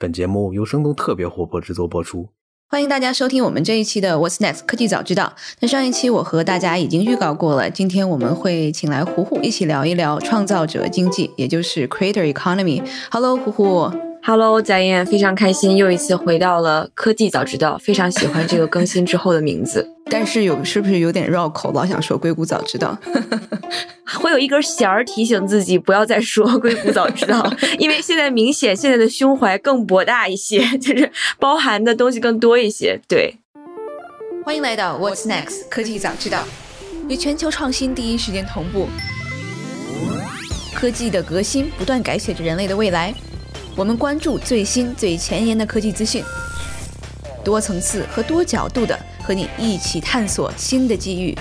本节目由生动特别活泼制作播出。欢迎大家收听我们这一期的 What's Next 科技早知道。那上一期我和大家已经预告过了，今天我们会请来胡胡一起聊一聊创造者经济，也就是 Creator Economy。Hello，胡胡。Hello，贾燕，非常开心又一次回到了科技早知道，非常喜欢这个更新之后的名字。但是有是不是有点绕口？老想说硅谷早知道，会有一根弦儿提醒自己不要再说硅谷早知道，因为现在明显现在的胸怀更博大一些，就是包含的东西更多一些。对，欢迎来到 What's Next 科技早知道，与全球创新第一时间同步，科技的革新不断改写着人类的未来。我们关注最新最前沿的科技资讯，多层次和多角度的和你一起探索新的机遇。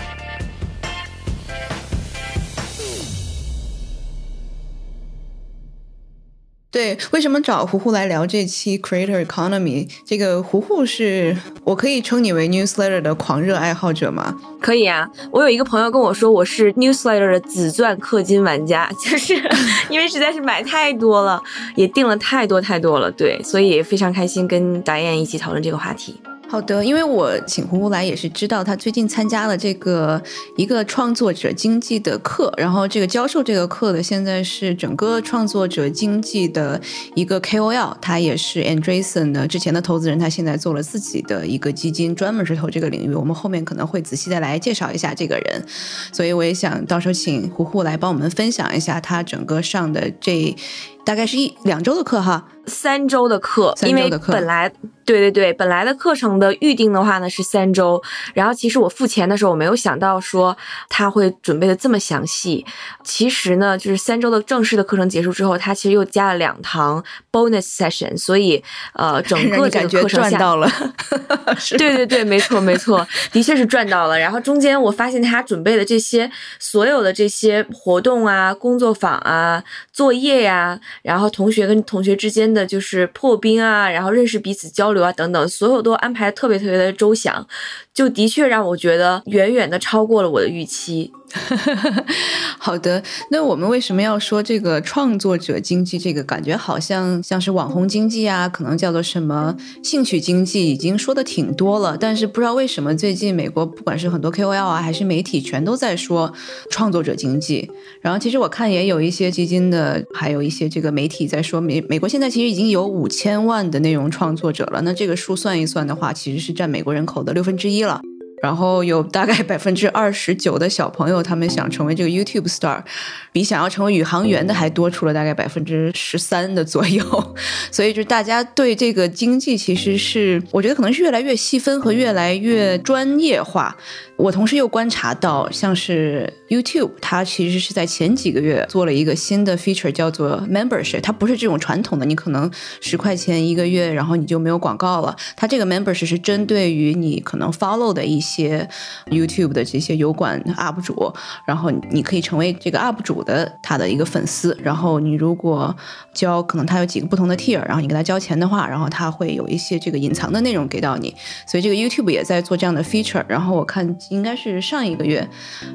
对，为什么找胡胡来聊这期 Creator Economy？这个胡胡是我可以称你为 Newsletter 的狂热爱好者吗？可以啊，我有一个朋友跟我说我是 Newsletter 的紫钻氪金玩家，就是 因为实在是买太多了，也订了太多太多了，对，所以非常开心跟导演一起讨论这个话题。好的，因为我请胡胡来也是知道他最近参加了这个一个创作者经济的课，然后这个教授这个课的现在是整个创作者经济的一个 KOL，他也是 Andreessen 的之前的投资人，他现在做了自己的一个基金，专门是投这个领域。我们后面可能会仔细的来介绍一下这个人，所以我也想到时候请胡胡来帮我们分享一下他整个上的这大概是一两周的课哈。三周的课，因为本来对对对，本来的课程的预定的话呢是三周，然后其实我付钱的时候我没有想到说他会准备的这么详细。其实呢，就是三周的正式的课程结束之后，他其实又加了两堂 bonus session，所以呃，整个这个课程 赚到了。对对对，没错没错，的确是赚到了。然后中间我发现他准备的这些所有的这些活动啊、工作坊啊、作业呀，然后同学跟同学之间的。就是破冰啊，然后认识彼此、交流啊，等等，所有都安排特别特别的周详，就的确让我觉得远远的超过了我的预期。好的，那我们为什么要说这个创作者经济？这个感觉好像像是网红经济啊，可能叫做什么兴趣经济，已经说的挺多了。但是不知道为什么最近美国不管是很多 KOL 啊，还是媒体，全都在说创作者经济。然后其实我看也有一些基金的，还有一些这个媒体在说美美国现在其实已经有五千万的内容创作者了。那这个数算一算的话，其实是占美国人口的六分之一了。然后有大概百分之二十九的小朋友，他们想成为这个 YouTube star，比想要成为宇航员的还多出了大概百分之十三的左右。所以就大家对这个经济其实是，我觉得可能是越来越细分和越来越专业化。我同时又观察到，像是 YouTube，它其实是在前几个月做了一个新的 feature，叫做 membership。它不是这种传统的，你可能十块钱一个月，然后你就没有广告了。它这个 membership 是针对于你可能 follow 的一些 YouTube 的这些油管 UP 主，然后你可以成为这个 UP 主的他的一个粉丝。然后你如果交，可能他有几个不同的 tier，然后你给他交钱的话，然后他会有一些这个隐藏的内容给到你。所以这个 YouTube 也在做这样的 feature。然后我看。应该是上一个月，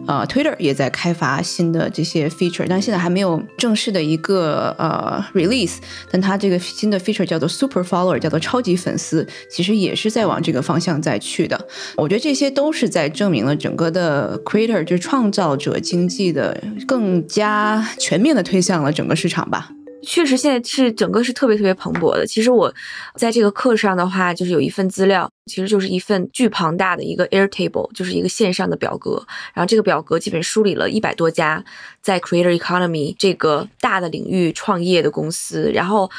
呃，Twitter 也在开发新的这些 feature，但现在还没有正式的一个呃 release。但它这个新的 feature 叫做 Super Follower，叫做超级粉丝，其实也是在往这个方向在去的。我觉得这些都是在证明了整个的 creator 就是创造者经济的更加全面的推向了整个市场吧。确实，现在是整个是特别特别蓬勃的。其实我在这个课上的话，就是有一份资料，其实就是一份巨庞大的一个 Airtable，就是一个线上的表格。然后这个表格基本梳理了一百多家在 Creator Economy 这个大的领域创业的公司。然后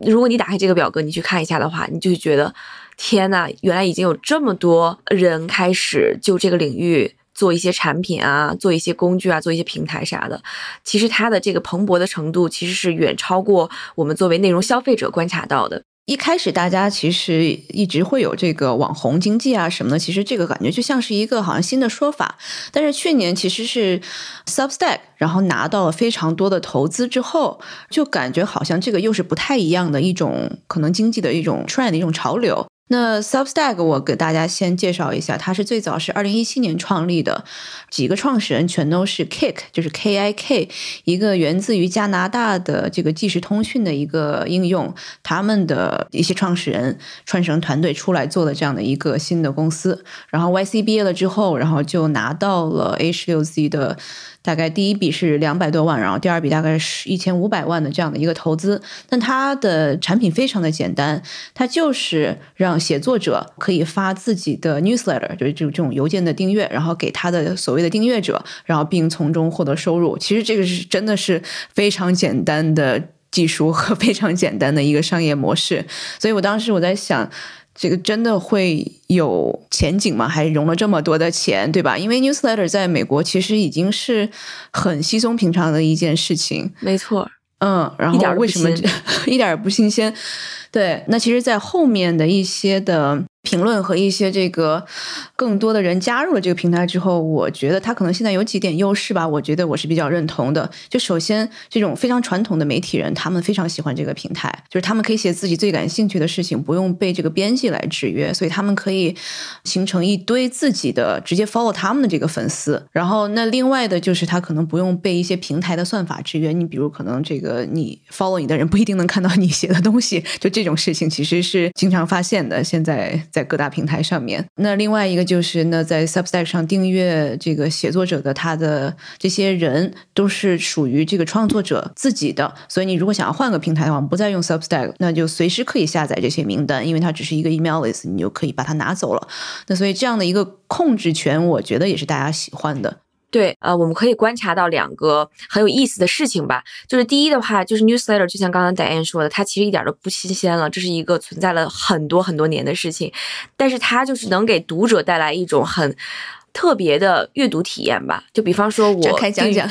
如果你打开这个表格，你去看一下的话，你就会觉得天呐，原来已经有这么多人开始就这个领域。做一些产品啊，做一些工具啊，做一些平台啥的，其实它的这个蓬勃的程度，其实是远超过我们作为内容消费者观察到的。一开始大家其实一直会有这个网红经济啊什么的，其实这个感觉就像是一个好像新的说法。但是去年其实是 Substack，然后拿到了非常多的投资之后，就感觉好像这个又是不太一样的一种可能经济的一种 trend 一种潮流。那 Substack 我给大家先介绍一下，它是最早是二零一七年创立的，几个创始人全都是 Kick，就是 K I K，一个源自于加拿大的这个即时通讯的一个应用，他们的一些创始人串成团队出来做的这样的一个新的公司。然后 Y C 毕业了之后，然后就拿到了 H 六 Z 的。大概第一笔是两百多万，然后第二笔大概是一千五百万的这样的一个投资。但它的产品非常的简单，它就是让写作者可以发自己的 newsletter，就是这种这种邮件的订阅，然后给他的所谓的订阅者，然后并从中获得收入。其实这个是真的是非常简单的技术和非常简单的一个商业模式。所以我当时我在想。这个真的会有前景吗？还融了这么多的钱，对吧？因为 newsletter 在美国其实已经是很稀松平常的一件事情。没错，嗯，然后为什么 一点也不新鲜？对，那其实，在后面的一些的。评论和一些这个更多的人加入了这个平台之后，我觉得他可能现在有几点优势吧。我觉得我是比较认同的。就首先，这种非常传统的媒体人，他们非常喜欢这个平台，就是他们可以写自己最感兴趣的事情，不用被这个编辑来制约，所以他们可以形成一堆自己的直接 follow 他们的这个粉丝。然后，那另外的就是他可能不用被一些平台的算法制约。你比如，可能这个你 follow 你的人不一定能看到你写的东西，就这种事情其实是经常发现的。现在。在各大平台上面，那另外一个就是那，在 Substack 上订阅这个写作者的他的这些人都是属于这个创作者自己的，所以你如果想要换个平台的话，不再用 Substack，那就随时可以下载这些名单，因为它只是一个 email list，你就可以把它拿走了。那所以这样的一个控制权，我觉得也是大家喜欢的。对，呃，我们可以观察到两个很有意思的事情吧。就是第一的话，就是 newsletter，就像刚刚 Diane 说的，它其实一点都不新鲜了，这是一个存在了很多很多年的事情，但是它就是能给读者带来一种很。特别的阅读体验吧，就比方说，我开讲讲，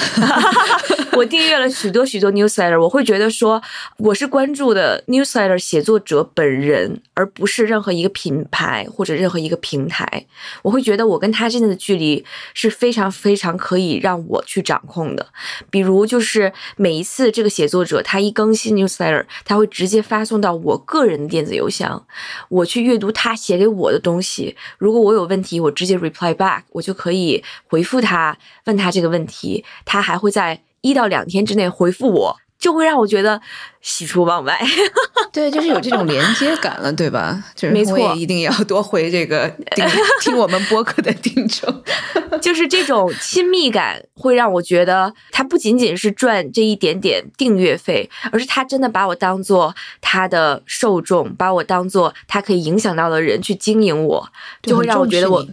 我订阅了许多许多 newsletter，我会觉得说，我是关注的 newsletter 写作者本人，而不是任何一个品牌或者任何一个平台。我会觉得我跟他之间的距离是非常非常可以让我去掌控的。比如，就是每一次这个写作者他一更新 newsletter，他会直接发送到我个人的电子邮箱，我去阅读他写给我的东西。如果我有问题，我直接 reply back。我就可以回复他，问他这个问题，他还会在一到两天之内回复我，就会让我觉得喜出望外。对，就是有这种连接感了，对吧？就是没错，一定要多回这个 听听我们播客的听众，就是这种亲密感会让我觉得他不仅仅是赚这一点点订阅费，而是他真的把我当做他的受众，把我当做他可以影响到的人去经营我，就会让我觉得我。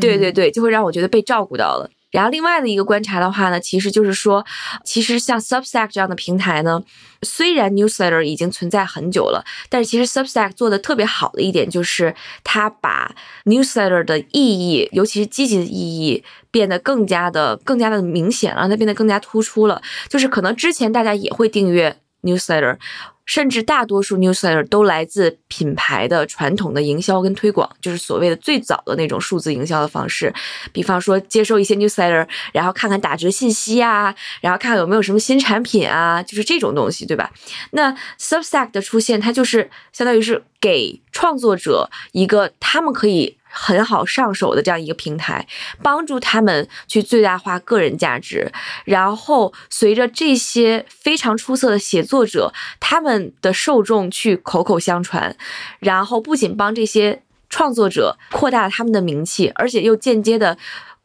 对对对，就会让我觉得被照顾到了。然后另外的一个观察的话呢，其实就是说，其实像 Substack 这样的平台呢，虽然 Newsletter 已经存在很久了，但是其实 Substack 做的特别好的一点就是，它把 Newsletter 的意义，尤其是积极的意义，变得更加的、更加的明显了，它变得更加突出了。就是可能之前大家也会订阅 Newsletter。甚至大多数 newsletter 都来自品牌的传统的营销跟推广，就是所谓的最早的那种数字营销的方式。比方说，接收一些 newsletter，然后看看打折信息啊，然后看看有没有什么新产品啊，就是这种东西，对吧？那 Substack 的出现，它就是相当于是给创作者一个他们可以。很好上手的这样一个平台，帮助他们去最大化个人价值。然后随着这些非常出色的写作者，他们的受众去口口相传，然后不仅帮这些创作者扩大他们的名气，而且又间接的。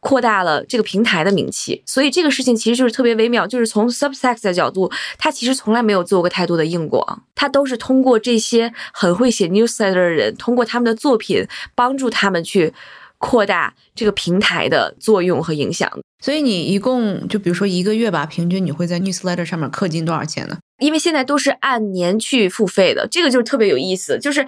扩大了这个平台的名气，所以这个事情其实就是特别微妙。就是从 Substack 的角度，他其实从来没有做过太多的硬广，他都是通过这些很会写 newsletter 的人，通过他们的作品帮助他们去扩大这个平台的作用和影响。所以你一共就比如说一个月吧，平均你会在 newsletter 上面氪金多少钱呢？因为现在都是按年去付费的，这个就是特别有意思，就是。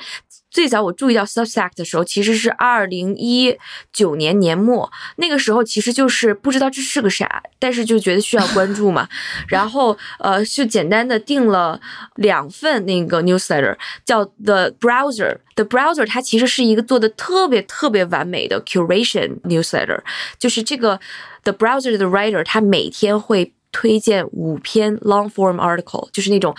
最早我注意到 Substack 的时候，其实是二零一九年年末，那个时候其实就是不知道这是个啥，但是就觉得需要 关注嘛，然后呃就简单的订了两份那个 newsletter，叫 The Browser。The Browser 它其实是一个做的特别特别完美的 curation newsletter，就是这个 The Browser 的 writer 他每天会推荐五篇 long form article，就是那种。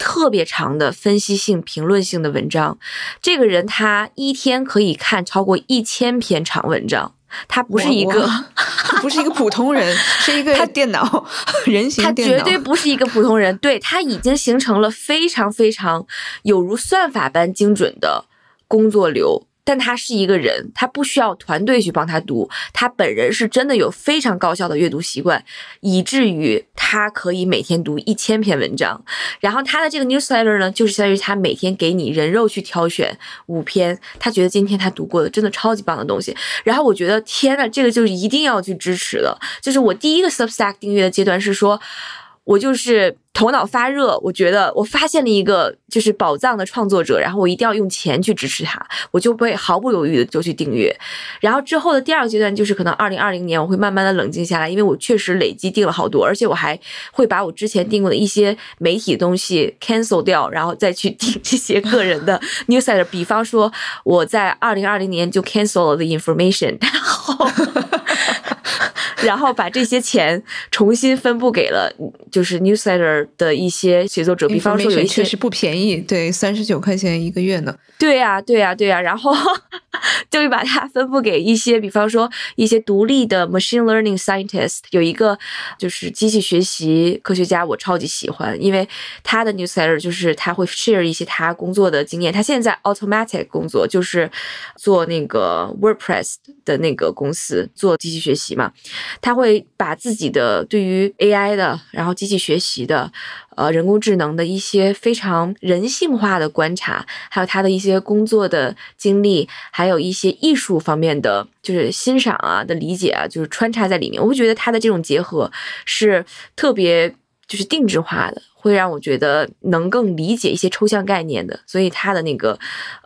特别长的分析性、评论性的文章。这个人他一天可以看超过一千篇长文章。他不是一个，不是一个普通人，是一个他电脑人形他绝对不是一个普通人，对他已经形成了非常非常有如算法般精准的工作流。但他是一个人，他不需要团队去帮他读，他本人是真的有非常高效的阅读习惯，以至于他可以每天读一千篇文章。然后他的这个 newsletter 呢，就是相当于他每天给你人肉去挑选五篇，他觉得今天他读过的真的超级棒的东西。然后我觉得天呐，这个就是一定要去支持的。就是我第一个 Substack 订阅的阶段是说。我就是头脑发热，我觉得我发现了一个就是宝藏的创作者，然后我一定要用钱去支持他，我就会毫不犹豫的就去订阅。然后之后的第二个阶段就是可能二零二零年我会慢慢的冷静下来，因为我确实累积订了好多，而且我还会把我之前订过的一些媒体的东西 cancel 掉，然后再去订 这些个人的 newsletter。比方说我在二零二零年就 cancel 了 the information，然后。然后把这些钱重新分布给了就是 newsletter 的一些写作者，比方说有一些是不便宜，对，三十九块钱一个月呢。对呀，对呀，对呀。然后 就会把它分布给一些，比方说一些独立的 machine learning scientist。有一个就是机器学习科学家，我超级喜欢，因为他的 newsletter 就是他会 share 一些他工作的经验。他现在 automatic 工作就是做那个 WordPress 的那个公司做机器学习嘛。他会把自己的对于 AI 的，然后机器学习的，呃，人工智能的一些非常人性化的观察，还有他的一些工作的经历，还有一些艺术方面的，就是欣赏啊的理解啊，就是穿插在里面。我会觉得他的这种结合是特别就是定制化的。会让我觉得能更理解一些抽象概念的，所以他的那个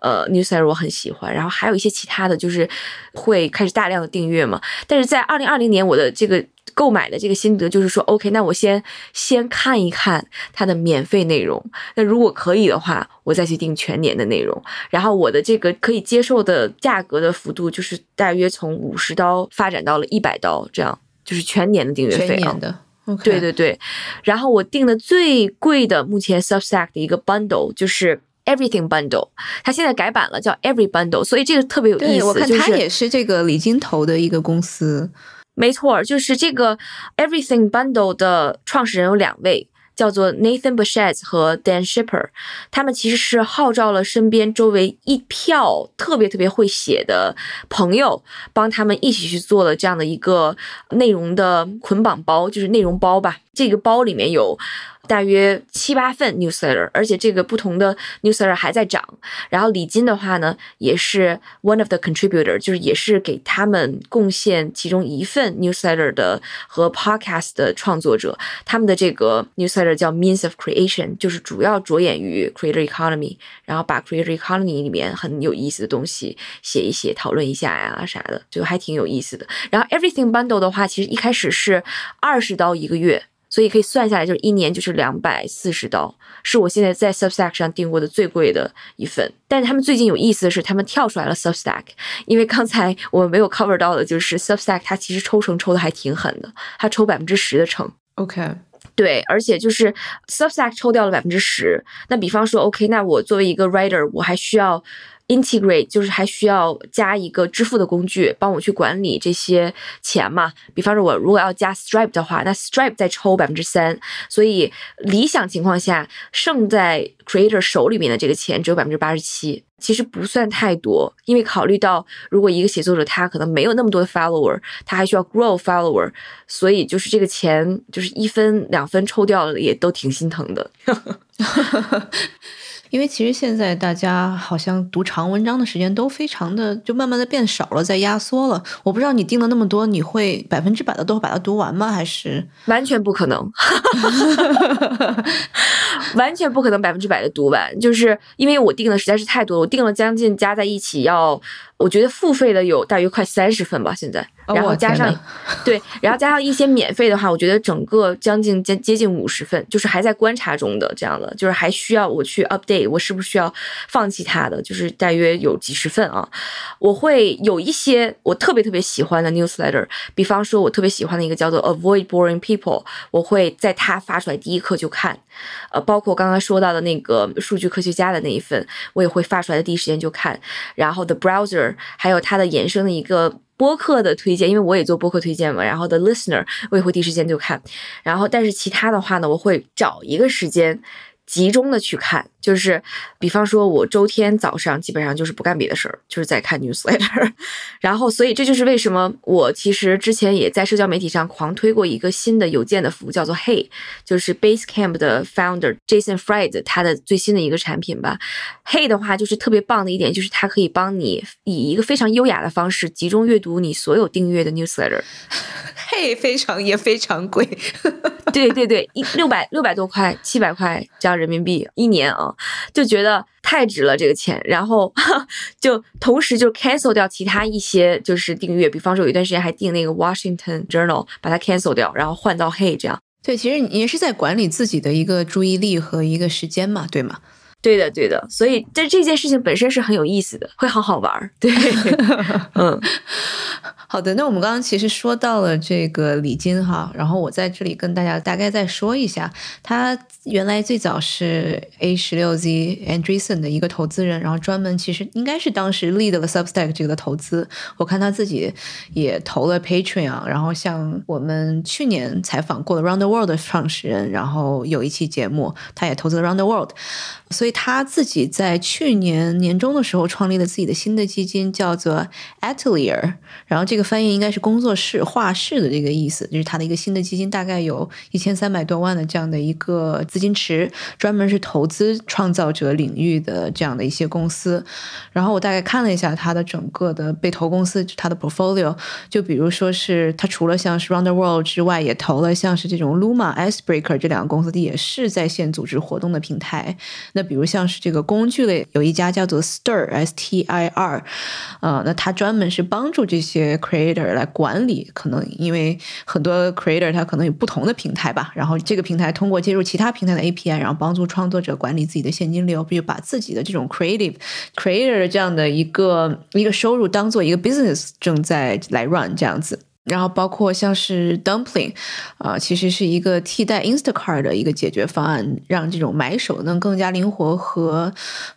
呃 newsletter 我很喜欢。然后还有一些其他的就是会开始大量的订阅嘛。但是在二零二零年，我的这个购买的这个心得就是说，OK，那我先先看一看它的免费内容。那如果可以的话，我再去订全年的内容。然后我的这个可以接受的价格的幅度就是大约从五十刀发展到了一百刀，这样就是全年的订阅费啊。对对对，然后我订的最贵的目前 Substack 的一个 bundle 就是 Everything Bundle，它现在改版了，叫 Every Bundle，所以这个特别有意思。我看它也是这个李金投的一个公司，没错，就是这个 Everything Bundle 的创始人有两位。叫做 Nathan b u s h e t 和 Dan Shipper，他们其实是号召了身边周围一票特别特别会写的朋友，帮他们一起去做了这样的一个内容的捆绑包，就是内容包吧。这个包里面有。大约七八份 newsletter，而且这个不同的 newsletter 还在涨。然后礼金的话呢，也是 one of the contributor，就是也是给他们贡献其中一份 newsletter 的和 podcast 的创作者。他们的这个 newsletter 叫 Means of Creation，就是主要着眼于 creator economy，然后把 creator economy 里面很有意思的东西写一写，讨论一下呀啥的，就还挺有意思的。然后 Everything Bundle 的话，其实一开始是二十刀一个月。所以可以算下来，就是一年就是两百四十刀，是我现在在 Substack 上订过的最贵的一份。但是他们最近有意思的是，他们跳出来了 Substack，因为刚才我们没有 cover 到的就是 Substack，它其实抽成抽的还挺狠的，它抽百分之十的成。OK，对，而且就是 Substack 抽掉了百分之十。那比方说，OK，那我作为一个 writer，我还需要。Integrate 就是还需要加一个支付的工具，帮我去管理这些钱嘛。比方说，我如果要加 Stripe 的话，那 Stripe 再抽百分之三，所以理想情况下，剩在 Creator 手里面的这个钱只有百分之八十七，其实不算太多。因为考虑到，如果一个写作者他可能没有那么多的 follower，他还需要 grow follower，所以就是这个钱就是一分两分抽掉了，也都挺心疼的。因为其实现在大家好像读长文章的时间都非常的就慢慢的变少了，在压缩了。我不知道你定了那么多，你会百分之百的都把它读完吗？还是完全不可能？完全不可能百分之百的读完，就是因为我定的实在是太多了，我定了将近加在一起要，我觉得付费的有大约快三十份吧，现在。然后加上对，然后加上一些免费的话，我觉得整个将近接接近五十份，就是还在观察中的这样的，就是还需要我去 update，我是不是需要放弃它的？就是大约有几十份啊，我会有一些我特别特别喜欢的 newsletter，比方说我特别喜欢的一个叫做 Avoid Boring People，我会在它发出来第一刻就看，呃，包括刚刚说到的那个数据科学家的那一份，我也会发出来的第一时间就看，然后 The Browser 还有它的衍生的一个。播客的推荐，因为我也做播客推荐嘛，然后的 listener 我也会第一时间就看，然后但是其他的话呢，我会找一个时间。集中的去看，就是，比方说，我周天早上基本上就是不干别的事儿，就是在看 newsletter，然后，所以这就是为什么我其实之前也在社交媒体上狂推过一个新的邮件的服务，叫做 Hey，就是 Basecamp 的 founder Jason Fried 他的最新的一个产品吧。Hey 的话就是特别棒的一点，就是它可以帮你以一个非常优雅的方式集中阅读你所有订阅的 newsletter。Hey 非常也非常贵，对对对，一六百六百多块，七百块这样。人民币一年啊，就觉得太值了这个钱，然后 就同时就 cancel 掉其他一些就是订阅，比方说有一段时间还订那个 Washington Journal，把它 cancel 掉，然后换到 Hey 这样。对，其实你也是在管理自己的一个注意力和一个时间嘛，对吗？对的，对的，所以这这件事情本身是很有意思的，会好好玩儿。对，嗯，好的。那我们刚刚其实说到了这个李金哈，然后我在这里跟大家大概再说一下，他原来最早是 A 十六 Z Andreessen 的一个投资人，然后专门其实应该是当时 lead 了 Substack 这个的投资。我看他自己也投了 Patreon，然后像我们去年采访过的 Round the World 的创始人，然后有一期节目，他也投资了 Round the World，所以。他自己在去年年中的时候创立了自己的新的基金，叫做 Atelier，然后这个翻译应该是工作室、画室的这个意思，就是他的一个新的基金，大概有一千三百多万的这样的一个资金池，专门是投资创造者领域的这样的一些公司。然后我大概看了一下他的整个的被投公司，他的 portfolio，就比如说是他除了像是 Round the World 之外，也投了像是这种 Luma、Icebreaker 这两个公司，也是在线组织活动的平台。那比如如。像是这个工具类，有一家叫做 Stir，S T I R，呃，那它专门是帮助这些 creator 来管理，可能因为很多 creator 他可能有不同的平台吧，然后这个平台通过接入其他平台的 API，然后帮助创作者管理自己的现金流，比如把自己的这种 creative creator 的这样的一个一个收入当做一个 business 正在来 run 这样子。然后包括像是 Dumpling，啊，其实是一个替代 Instacart 的一个解决方案，让这种买手能更加灵活和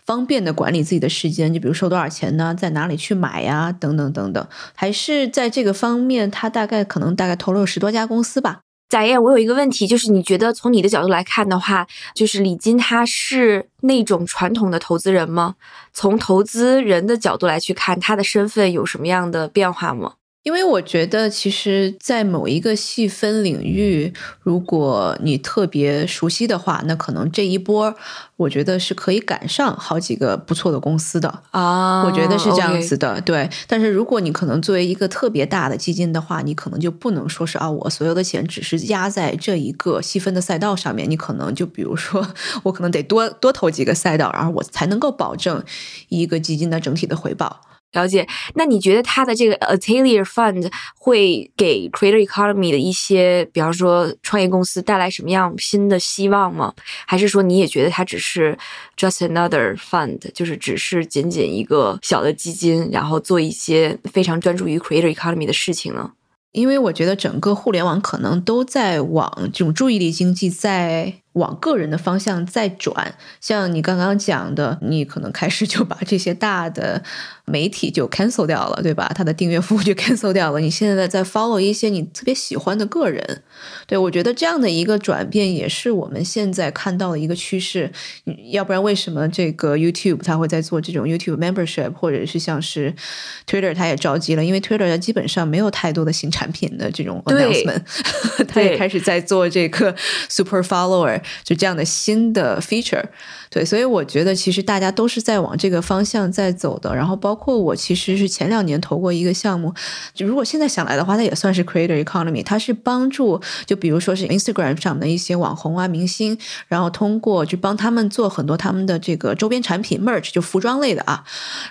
方便的管理自己的时间。就比如收多少钱呢，在哪里去买呀，等等等等。还是在这个方面，他大概可能大概投了有十多家公司吧。贾燕，我有一个问题，就是你觉得从你的角度来看的话，就是李金他是那种传统的投资人吗？从投资人的角度来去看，他的身份有什么样的变化吗？因为我觉得，其实，在某一个细分领域，如果你特别熟悉的话，那可能这一波，我觉得是可以赶上好几个不错的公司的啊。我觉得是这样子的，对。但是如果你可能作为一个特别大的基金的话，你可能就不能说是啊，我所有的钱只是压在这一个细分的赛道上面。你可能就比如说，我可能得多多投几个赛道，然后我才能够保证一个基金的整体的回报。了解，那你觉得他的这个 Atelier Fund 会给 Creator Economy 的一些，比方说创业公司带来什么样新的希望吗？还是说你也觉得它只是 Just Another Fund，就是只是仅仅一个小的基金，然后做一些非常专注于 Creator Economy 的事情呢？因为我觉得整个互联网可能都在往这种注意力经济在。往个人的方向再转，像你刚刚讲的，你可能开始就把这些大的媒体就 cancel 掉了，对吧？它的订阅服务就 cancel 掉了。你现在在 follow 一些你特别喜欢的个人，对我觉得这样的一个转变也是我们现在看到的一个趋势。要不然为什么这个 YouTube 它会在做这种 YouTube membership，或者是像是 Twitter 它也着急了，因为 Twitter 它基本上没有太多的新产品的这种 announcement，它也开始在做这个 super follower。就这样的新的 feature。对，所以我觉得其实大家都是在往这个方向在走的。然后包括我其实是前两年投过一个项目，就如果现在想来的话，它也算是 creator economy，它是帮助就比如说是 Instagram 上的一些网红啊、明星，然后通过就帮他们做很多他们的这个周边产品 merch，就服装类的啊。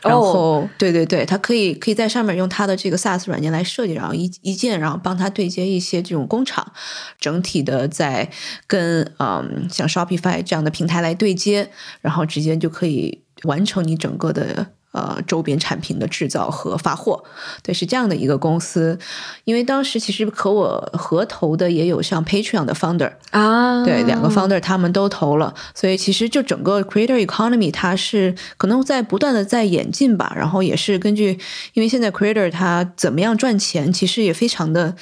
然后对对对，它可以可以在上面用它的这个 SaaS 软件来设计，然后一一键，然后帮他对接一些这种工厂，整体的在跟嗯像 Shopify 这样的平台来对接，然后直接就可以完成你整个的。呃，周边产品的制造和发货，对，是这样的一个公司。因为当时其实和我合投的也有像 Patreon 的 founder 啊，对，两个 founder 他们都投了，所以其实就整个 creator economy 它是可能在不断的在演进吧。然后也是根据，因为现在 creator 他怎么样赚钱，其实也非常的。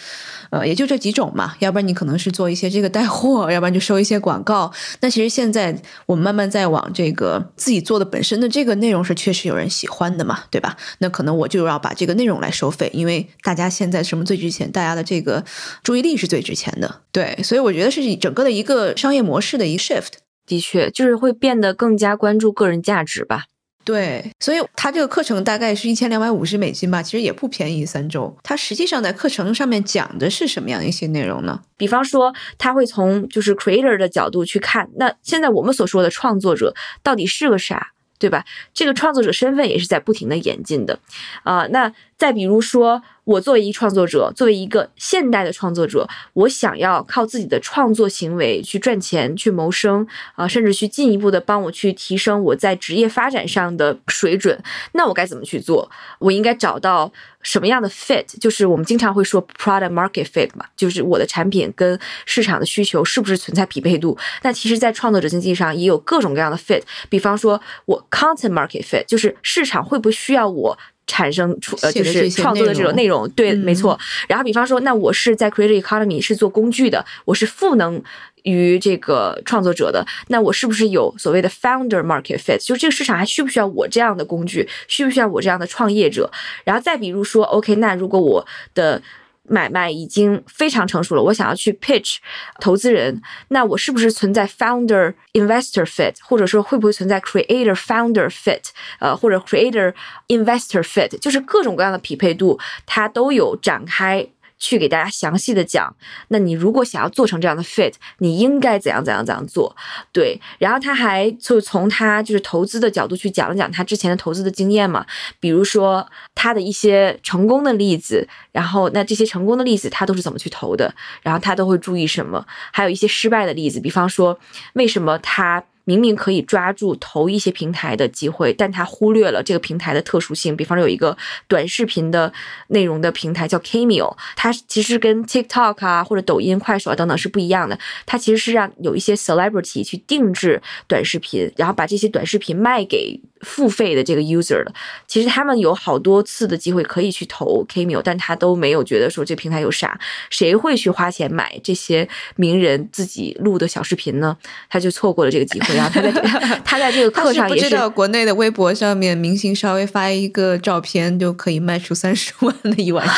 呃，也就这几种嘛，要不然你可能是做一些这个带货，要不然就收一些广告。那其实现在我们慢慢在往这个自己做的本身的这个内容是确实有人喜欢的嘛，对吧？那可能我就要把这个内容来收费，因为大家现在什么最值钱？大家的这个注意力是最值钱的，对。所以我觉得是整个的一个商业模式的一个 shift，的确就是会变得更加关注个人价值吧。对，所以它这个课程大概是一千两百五十美金吧，其实也不便宜。三周，它实际上在课程上面讲的是什么样一些内容呢？比方说，他会从就是 creator 的角度去看，那现在我们所说的创作者到底是个啥，对吧？这个创作者身份也是在不停的演进的，啊，那再比如说。我作为一个创作者，作为一个现代的创作者，我想要靠自己的创作行为去赚钱、去谋生啊，甚至去进一步的帮我去提升我在职业发展上的水准。那我该怎么去做？我应该找到什么样的 fit？就是我们经常会说 product market fit 嘛，就是我的产品跟市场的需求是不是存在匹配度？那其实，在创作者经济上也有各种各样的 fit。比方说，我 content market fit，就是市场会不会需要我？产生出呃就是创作的这种内容，对，没错。然后比方说，那我是在 creative economy 是做工具的，我是赋能于这个创作者的，那我是不是有所谓的 founder market fit？就这个市场还需不需要我这样的工具？需不需要我这样的创业者？然后再比如说，OK，那如果我的买卖已经非常成熟了，我想要去 pitch 投资人，那我是不是存在 founder investor fit，或者说会不会存在 creator founder fit，呃，或者 creator investor fit，就是各种各样的匹配度，它都有展开。去给大家详细的讲，那你如果想要做成这样的 fit，你应该怎样怎样怎样做？对，然后他还就从他就是投资的角度去讲了讲他之前的投资的经验嘛，比如说他的一些成功的例子，然后那这些成功的例子他都是怎么去投的，然后他都会注意什么？还有一些失败的例子，比方说为什么他。明明可以抓住投一些平台的机会，但他忽略了这个平台的特殊性。比方说，有一个短视频的内容的平台叫 Cameo，它其实跟 TikTok 啊或者抖音、快手啊等等是不一样的。它其实是让有一些 celebrity 去定制短视频，然后把这些短视频卖给。付费的这个 user 的，其实他们有好多次的机会可以去投 Cameo，但他都没有觉得说这平台有啥，谁会去花钱买这些名人自己录的小视频呢？他就错过了这个机会。然后他在 他在这个课上也是不知道国内的微博上面明星稍微发一个照片就可以卖出三十万的一晚上。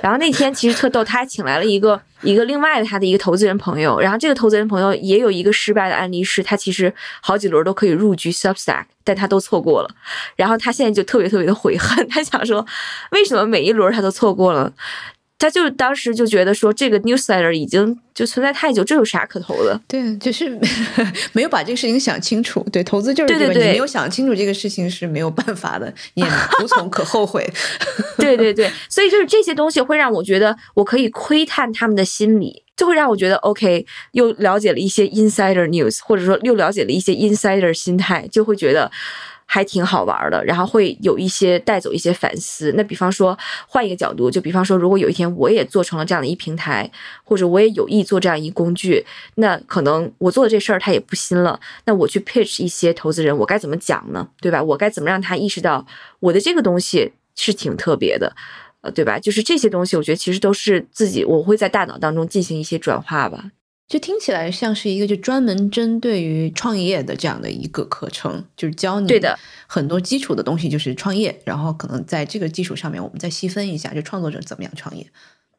然后那天其实特逗，他还请来了一个一个另外的他的一个投资人朋友，然后这个投资人朋友也有一个失败的案例，是他其实好几轮都可以入局 Substack，但他都错过了。然后他现在就特别特别的悔恨，他想说，为什么每一轮他都错过了？他就当时就觉得说，这个 newsletter 已经就存在太久，这有啥可投的？对，就是 没有把这个事情想清楚。对，投资就是这个，你没有想清楚这个事情是没有办法的，你也无从可后悔。对对对，所以就是这些东西会让我觉得，我可以窥探他们的心理，就会让我觉得 OK，又了解了一些 insider news，或者说又了解了一些 insider 心态，就会觉得。还挺好玩的，然后会有一些带走一些反思。那比方说，换一个角度，就比方说，如果有一天我也做成了这样的一平台，或者我也有意做这样一工具，那可能我做的这事儿他也不新了。那我去 pitch 一些投资人，我该怎么讲呢？对吧？我该怎么让他意识到我的这个东西是挺特别的，呃，对吧？就是这些东西，我觉得其实都是自己，我会在大脑当中进行一些转化吧。就听起来像是一个就专门针对于创业的这样的一个课程，就是教你对的很多基础的东西，就是创业，然后可能在这个基础上面，我们再细分一下，就创作者怎么样创业。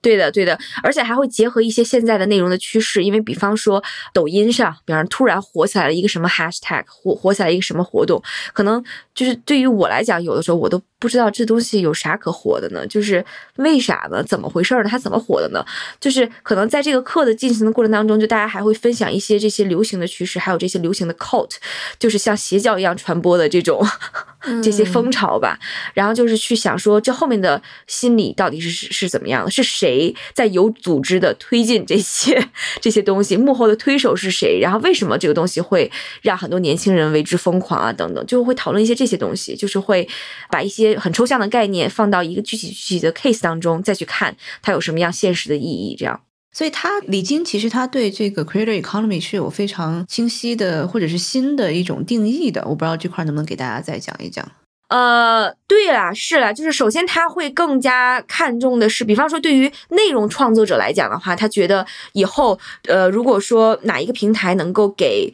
对的，对的，而且还会结合一些现在的内容的趋势，因为比方说抖音上，比方突然火起来了一个什么 hashtag，火火起来一个什么活动，可能就是对于我来讲，有的时候我都不知道这东西有啥可火的呢，就是为啥呢？怎么回事呢？它怎么火的呢？就是可能在这个课的进行的过程当中，就大家还会分享一些这些流行的趋势，还有这些流行的 cult，就是像邪教一样传播的这种 这些风潮吧。然后就是去想说，这后面的心理到底是是是怎么样的？是谁？谁在有组织的推进这些这些东西？幕后的推手是谁？然后为什么这个东西会让很多年轻人为之疯狂啊？等等，就会讨论一些这些东西，就是会把一些很抽象的概念放到一个具体具体的 case 当中，再去看它有什么样现实的意义。这样，所以他李金其实他对这个 creator economy 是有非常清晰的或者是新的一种定义的。我不知道这块能不能给大家再讲一讲。呃，对啦，是啦，就是首先他会更加看重的是，比方说对于内容创作者来讲的话，他觉得以后，呃，如果说哪一个平台能够给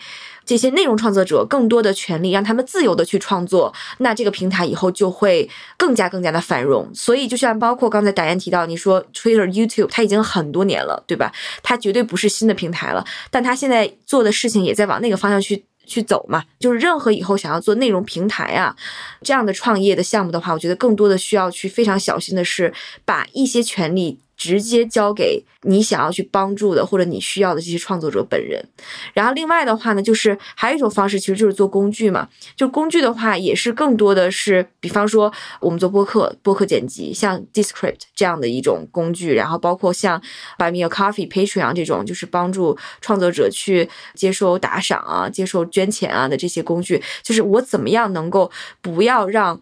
这些内容创作者更多的权利，让他们自由的去创作，那这个平台以后就会更加更加的繁荣。所以，就像包括刚才导演提到，你说 Twitter、YouTube，它已经很多年了，对吧？它绝对不是新的平台了，但它现在做的事情也在往那个方向去。去走嘛，就是任何以后想要做内容平台啊这样的创业的项目的话，我觉得更多的需要去非常小心的是把一些权利。直接交给你想要去帮助的或者你需要的这些创作者本人。然后另外的话呢，就是还有一种方式，其实就是做工具嘛。就工具的话，也是更多的是，比方说我们做播客、播客剪辑，像 Descript 这样的一种工具。然后包括像 Buy Me a Coffee、Patreon 这种，就是帮助创作者去接收打赏啊、接受捐钱啊的这些工具。就是我怎么样能够不要让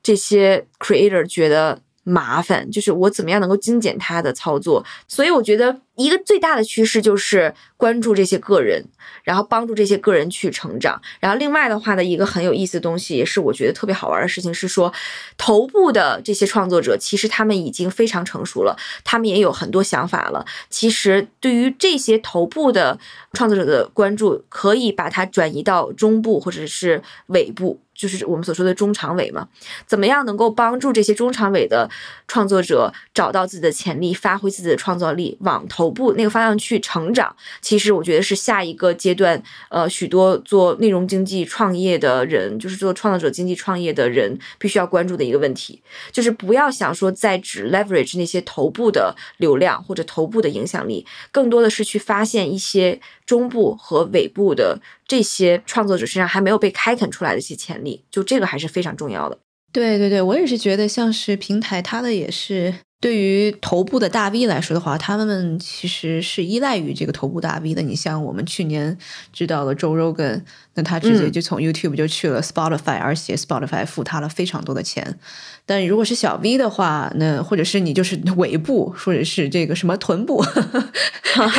这些 Creator 觉得。麻烦就是我怎么样能够精简它的操作，所以我觉得一个最大的趋势就是关注这些个人，然后帮助这些个人去成长。然后另外的话呢，一个很有意思的东西，也是我觉得特别好玩的事情是说，头部的这些创作者其实他们已经非常成熟了，他们也有很多想法了。其实对于这些头部的创作者的关注，可以把它转移到中部或者是尾部。就是我们所说的中长尾嘛，怎么样能够帮助这些中长尾的创作者找到自己的潜力，发挥自己的创造力，往头部那个方向去成长？其实我觉得是下一个阶段，呃，许多做内容经济创业的人，就是做创作者经济创业的人，必须要关注的一个问题，就是不要想说再只 leverage 那些头部的流量或者头部的影响力，更多的是去发现一些。中部和尾部的这些创作者身上还没有被开垦出来的一些潜力，就这个还是非常重要的。对对对，我也是觉得，像是平台，它的也是对于头部的大 V 来说的话，他们其实是依赖于这个头部大 V 的。你像我们去年知道了周 Rogan，那他直接就从 YouTube 就去了 Spotify，而且 Spotify 付他了非常多的钱。但如果是小 V 的话，那或者是你就是尾部，或者是这个什么臀部，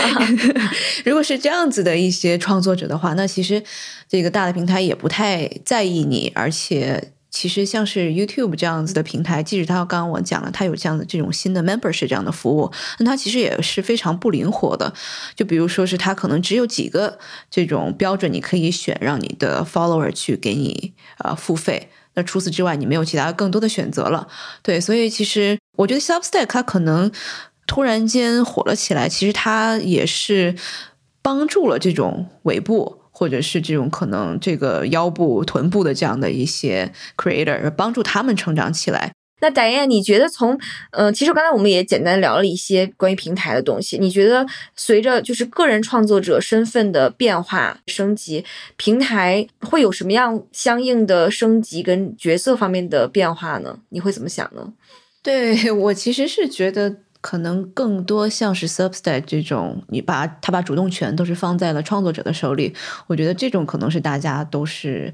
如果是这样子的一些创作者的话，那其实这个大的平台也不太在意你，而且。其实像是 YouTube 这样子的平台，即使它刚刚我讲了，它有这样的这种新的 Membership 这样的服务，那它其实也是非常不灵活的。就比如说是它可能只有几个这种标准你可以选，让你的 Follower 去给你呃付费。那除此之外，你没有其他更多的选择了。对，所以其实我觉得 Substack 它可能突然间火了起来，其实它也是帮助了这种尾部。或者是这种可能，这个腰部、臀部的这样的一些 creator，帮助他们成长起来。那戴燕，你觉得从呃，其实刚才我们也简单聊了一些关于平台的东西。你觉得随着就是个人创作者身份的变化升级，平台会有什么样相应的升级跟角色方面的变化呢？你会怎么想呢？对我其实是觉得。可能更多像是 Substack 这种，你把他把主动权都是放在了创作者的手里。我觉得这种可能是大家都是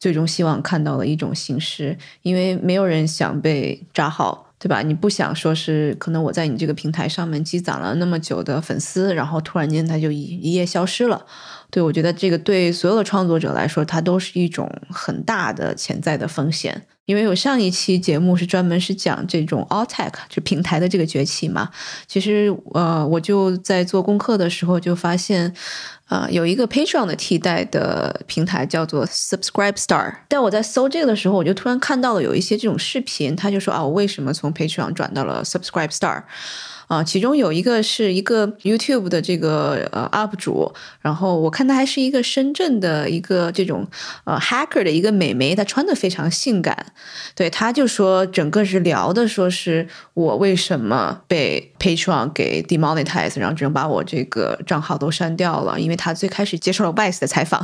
最终希望看到的一种形式，因为没有人想被扎号，对吧？你不想说是可能我在你这个平台上面积攒了那么久的粉丝，然后突然间他就一一夜消失了。对我觉得这个对所有的创作者来说，它都是一种很大的潜在的风险。因为有上一期节目是专门是讲这种 All Tech 就平台的这个崛起嘛，其实呃我就在做功课的时候就发现，呃有一个 Patreon 的替代的平台叫做 Subscribe Star，但我在搜这个的时候，我就突然看到了有一些这种视频，他就说啊我为什么从 Patreon 转到了 Subscribe Star。啊，其中有一个是一个 YouTube 的这个呃 UP 主，然后我看他还是一个深圳的一个这种呃 hacker 的一个美眉，她穿的非常性感，对，她就说整个是聊的说是我为什么被 Patreon 给 demonetize，然后只能把我这个账号都删掉了，因为他最开始接受了 Vice 的采访，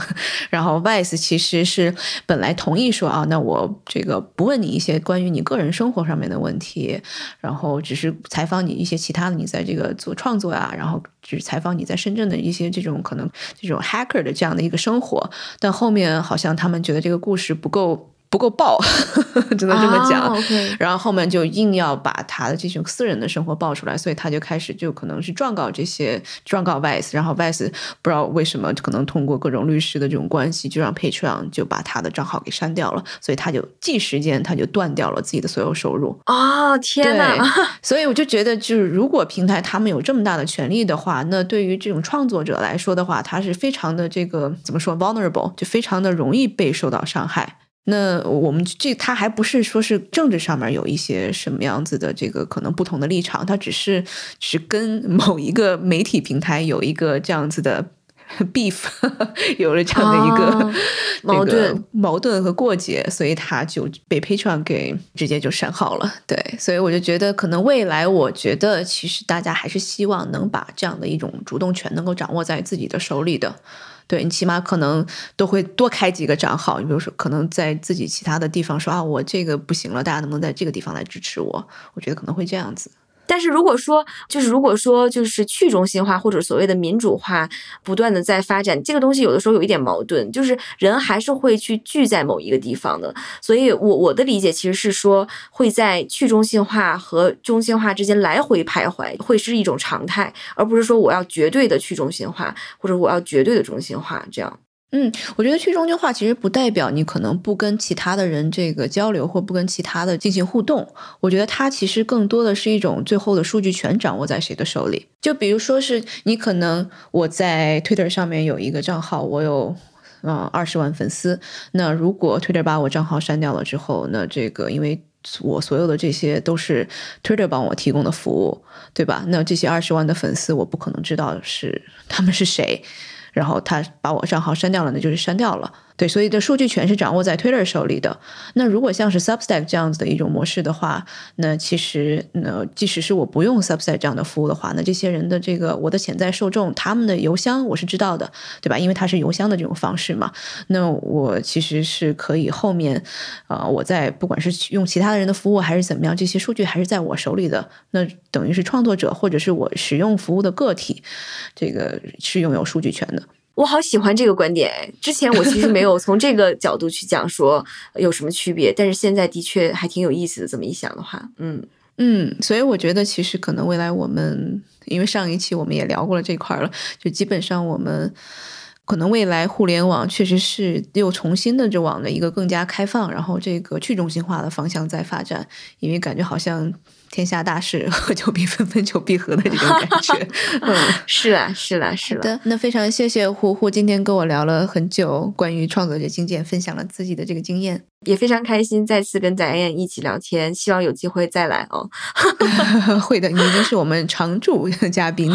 然后 Vice 其实是本来同意说啊，那我这个不问你一些关于你个人生活上面的问题，然后只是采访你一些其他的，你在这个做创作呀，然后只是采访你在深圳的一些这种可能这种 hacker 的这样的一个生活，但后面好像他们觉得这个故事不够。不够爆，只能这么讲。然后后面就硬要把他的这种私人的生活爆出来，所以他就开始就可能是状告这些状告 Vice，然后 Vice 不知道为什么可能通过各种律师的这种关系，就让 Patreon 就把他的账号给删掉了，所以他就即时间他就断掉了自己的所有收入。哦，天哪！所以我就觉得，就是如果平台他们有这么大的权利的话，那对于这种创作者来说的话，他是非常的这个怎么说 vulnerable，就非常的容易被受到伤害。那我们这他还不是说是政治上面有一些什么样子的这个可能不同的立场，他只是只是跟某一个媒体平台有一个这样子的 beef，有了这样的一个、哦矛这个盾矛盾和过节，所以他就被 Patreon 给直接就删号了。对，所以我就觉得，可能未来，我觉得其实大家还是希望能把这样的一种主动权能够掌握在自己的手里的。对你起码可能都会多开几个账号，你比如说可能在自己其他的地方说啊，我这个不行了，大家能不能在这个地方来支持我？我觉得可能会这样子。但是如果说，就是如果说，就是去中心化或者所谓的民主化不断的在发展，这个东西有的时候有一点矛盾，就是人还是会去聚在某一个地方的。所以我我的理解其实是说，会在去中心化和中心化之间来回徘徊，会是一种常态，而不是说我要绝对的去中心化，或者我要绝对的中心化这样。嗯，我觉得去中心化其实不代表你可能不跟其他的人这个交流，或不跟其他的进行互动。我觉得它其实更多的是一种最后的数据权掌握在谁的手里。就比如说是你可能我在 Twitter 上面有一个账号，我有。嗯，二十万粉丝。那如果 Twitter 把我账号删掉了之后，那这个因为我所有的这些都是 Twitter 帮我提供的服务，对吧？那这些二十万的粉丝，我不可能知道是他们是谁。然后他把我账号删掉了，那就是删掉了。对，所以的数据权是掌握在 Twitter 手里的。那如果像是 Substack 这样子的一种模式的话，那其实那即使是我不用 Substack 这样的服务的话，那这些人的这个我的潜在受众，他们的邮箱我是知道的，对吧？因为它是邮箱的这种方式嘛。那我其实是可以后面，啊、我在不管是用其他的人的服务还是怎么样，这些数据还是在我手里的。那等于是创作者或者是我使用服务的个体，这个是拥有数据权的。我好喜欢这个观点哎！之前我其实没有从这个角度去讲说有什么区别，但是现在的确还挺有意思的。这么一想的话，嗯，嗯，所以我觉得其实可能未来我们，因为上一期我们也聊过了这块儿了，就基本上我们可能未来互联网确实是又重新的就往了一个更加开放，然后这个去中心化的方向在发展，因为感觉好像天下大事，合久必分，分久必合的这种感觉。嗯，是啦，是啦，是啦。好的，那非常谢谢胡胡今天跟我聊了很久关于创作者经验，分享了自己的这个经验。也非常开心再次跟翟燕一起聊天，希望有机会再来哦。会的，你已经是我们常驻嘉宾。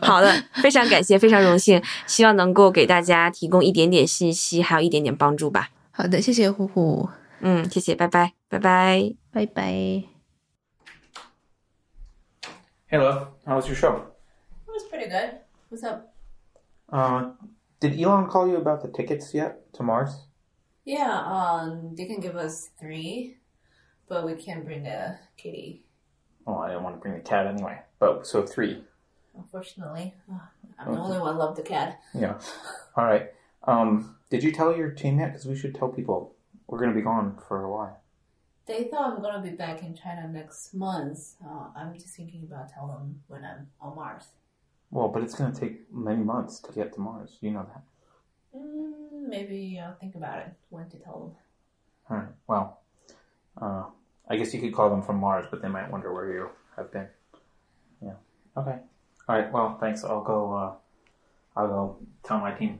好的，非常感谢，非常荣幸，希望能够给大家提供一点点信息，还有一点点帮助吧。好的，谢谢胡胡，嗯，谢谢，拜拜，拜拜。拜拜。Hey, love. How was your show? It was pretty good. What's up? Uh, did Elon call you about the tickets yet to Mars? Yeah, um, they can give us three, but we can't bring the kitty, Oh, I didn't want to bring the cat anyway. But so three. unfortunately. I'm the only one love the cat. Yeah. All right. Um, did you tell your team yet? Because we should tell people we're gonna be gone for a while. They thought I'm gonna be back in China next month. Uh, I'm just thinking about telling them when I'm on Mars. Well, but it's gonna take many months to get to Mars. You know that. Mm, maybe I'll think about it when to tell them. All right. Well, uh, I guess you could call them from Mars, but they might wonder where you have been. Yeah. Okay. All right. Well, thanks. I'll go. Uh, I'll go tell my team.